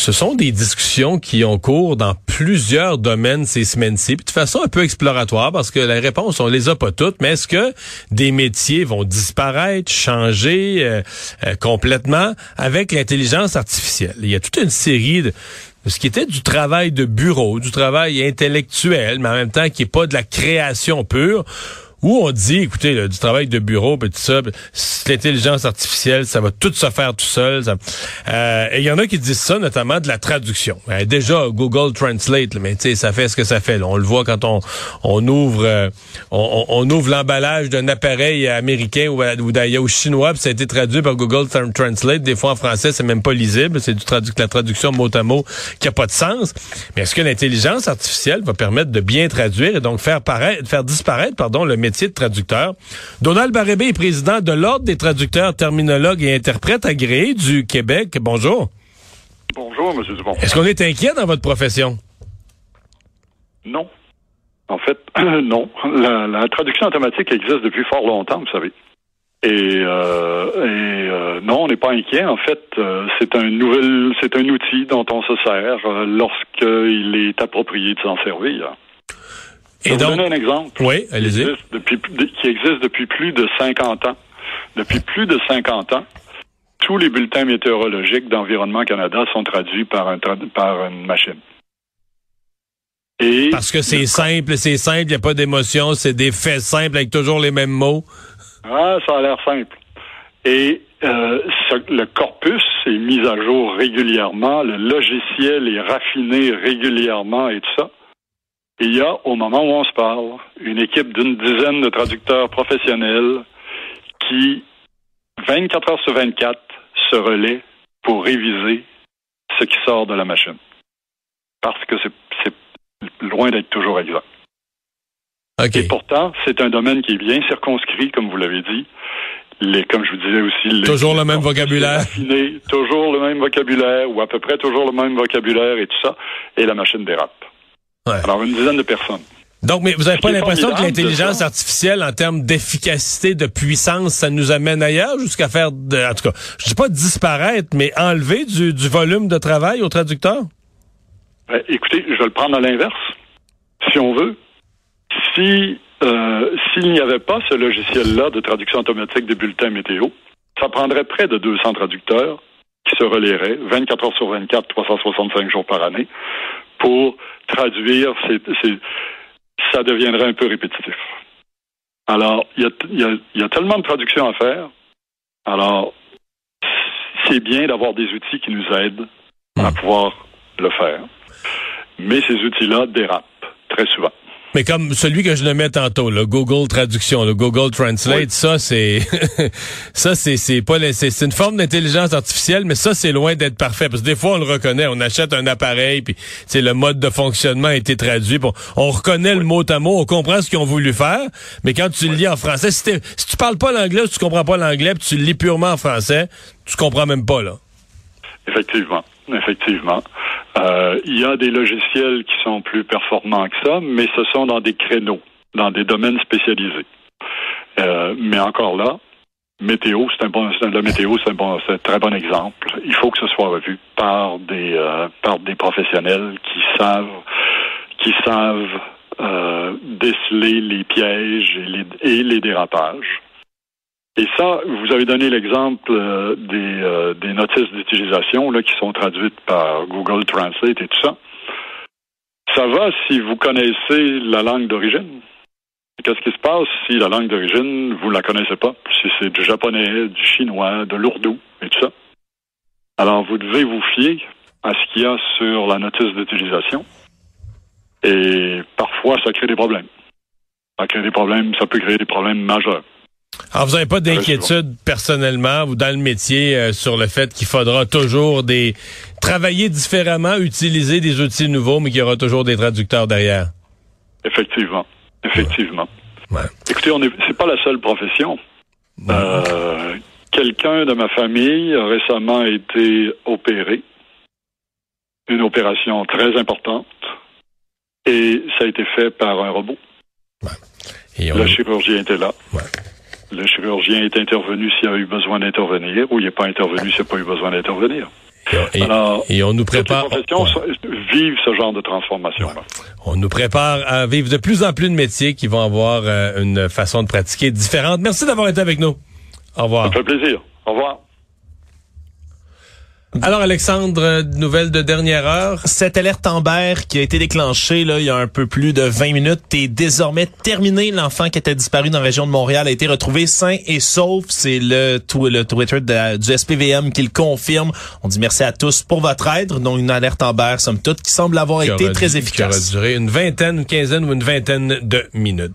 Ce sont des discussions qui ont cours dans plusieurs domaines ces semaines-ci, de façon un peu exploratoire, parce que la réponse, on les a pas toutes, mais est-ce que des métiers vont disparaître, changer euh, euh, complètement avec l'intelligence artificielle? Il y a toute une série de ce qui était du travail de bureau, du travail intellectuel, mais en même temps qui est pas de la création pure où on dit, écoutez, du travail de bureau, puis tout ça, l'intelligence artificielle, ça va tout se faire tout seul. Euh, et il y en a qui disent ça, notamment de la traduction. Euh, déjà, Google Translate, mais tu sais, ça fait ce que ça fait. On le voit quand on, on ouvre euh, on, ouvre l'emballage d'un appareil américain ou, ou d'ailleurs chinois, puis ça a été traduit par Google Translate. Des fois en français, c'est même pas lisible. C'est du tradu la traduction mot à mot qui a pas de sens. Mais est-ce que l'intelligence artificielle va permettre de bien traduire et donc faire paraître, faire disparaître, pardon, le métier de traducteur. Donald Barébé est président de l'Ordre des traducteurs, terminologues et interprètes agréés du Québec. Bonjour. Bonjour, M. Dupont. Est-ce qu'on est inquiet dans votre profession? Non. En fait, non. La, traduction automatique existe depuis fort longtemps, vous savez. Et, euh, euh, non, on n'est pas inquiet. En fait, euh, c'est un nouvel, c'est un outil dont on se sert lorsqu'il est approprié de s'en servir. Je vais vous donner un exemple. Oui, allez-y. Qui, existe depuis plus de 50 ans. Depuis plus de 50 ans, tous les bulletins météorologiques d'Environnement Canada sont traduits par, un par une machine. Et Parce que c'est simple, c'est simple, il n'y a pas d'émotion, c'est des faits simples avec toujours les mêmes mots. Ah, ça a l'air simple. Et euh, le corpus est mis à jour régulièrement, le logiciel est raffiné régulièrement et tout ça il y a, au moment où on se parle, une équipe d'une dizaine de traducteurs professionnels qui, 24 heures sur 24, se relaient pour réviser ce qui sort de la machine. Parce que c'est loin d'être toujours exact. Et pourtant, c'est un domaine qui est bien circonscrit, comme vous l'avez dit. Les, comme je vous disais aussi, toujours le même vocabulaire, toujours le même vocabulaire ou à peu près toujours le même vocabulaire et tout ça, et la machine dérape. Alors, une dizaine de personnes. Donc, mais vous n'avez pas l'impression que l'intelligence artificielle, en termes d'efficacité, de puissance, ça nous amène ailleurs jusqu'à faire, de, en tout cas, je dis pas disparaître, mais enlever du, volume de travail aux traducteurs? Ben, écoutez, je vais le prendre à l'inverse, si on veut. Si euh, s'il n'y avait pas ce logiciel-là de traduction automatique des bulletins météo, ça prendrait près de 200 traducteurs qui se relieraient 24 heures sur 24, 365 jours par année pour traduire, ça deviendrait un peu répétitif. Alors, il y a, tellement de traductions à faire. Alors, c'est bien d'avoir des outils qui nous aident à hmm. pouvoir le faire. Mais ces outils-là dérapent très souvent. Mais comme celui que je le mets tantôt, le Google Traduction, le Google Translate, ça c'est ça c'est c'est pas c'est une forme d'intelligence artificielle, mais ça c'est loin d'être parfait. Parce que des fois on le reconnaît, on achète un appareil puis c'est le mode de fonctionnement a été traduit, bon, on reconnaît le mot à mot, on comprend ce qu'ils ont voulu faire, mais quand tu le lis en français, si, si tu parles pas l'anglais, si tu comprends pas l'anglais, puis tu le lis purement en français, tu comprends même pas là. Effectivement, effectivement. Euh, il y a des logiciels qui sont plus performants que ça, mais ce sont dans des créneaux, dans des domaines spécialisés. Euh, mais encore là, météo, c'est un bon, la météo, c'est un bon, un très bon exemple. Il faut que ce soit revu par des, euh, par des professionnels qui savent, qui savent déceler les pièges et les dérapages. Et ça, vous avez donné l'exemple euh, des, euh, des, notices d'utilisation là qui sont traduites par Google Translate et tout ça. va si vous connaissez la langue d'origine. Qu'est-ce qui se passe si la langue d'origine, vous la connaissez pas? Si c'est du japonais, du chinois, de l'ourdou et tout ça. Alors, vous devez vous fier à ce qu'il y a sur la notice d'utilisation. Et parfois, ça crée des problèmes. Ça crée des problèmes, ça peut créer des problèmes majeurs. Alors, vous n'avez pas d'inquiétude personnellement ou dans le métier euh, sur le fait qu'il faudra toujours des travailler différemment, utiliser des outils nouveaux, mais qu'il y aura toujours des traducteurs derrière. Effectivement. Effectivement. Écoutez, on est, c'est pas la seule profession. Euh, quelqu'un de ma famille a récemment été opéré. Une opération très importante. Et ça a été fait par un robot. Le chirurgien était là. Le chirurgien est intervenu s'il a eu besoin d'intervenir ou il n'est pas intervenu s'il n'a pas eu besoin d'intervenir. Et, Alors, et on nous prépare. Les vivent ce genre de transformation. On nous prépare à vivre de plus en plus de métiers qui vont avoir euh, une façon de pratiquer différente. Merci d'avoir été avec nous. Au revoir. Ça fait plaisir. Au revoir. Alors Alexandre, nouvelle de dernière heure. Cette alerte Amber qui a été déclenchée là, il y a un peu plus de 20 minutes est désormais terminée. L'enfant qui était disparu dans la région de Montréal a été retrouvé sain et sauf. C'est le, le Twitter du SPVM qui le confirme. On dit merci à tous pour votre aide. Donc une alerte Amber, somme toute, qui semble avoir été très efficace. Qui aura duré une vingtaine, une quinzaine ou une vingtaine de minutes.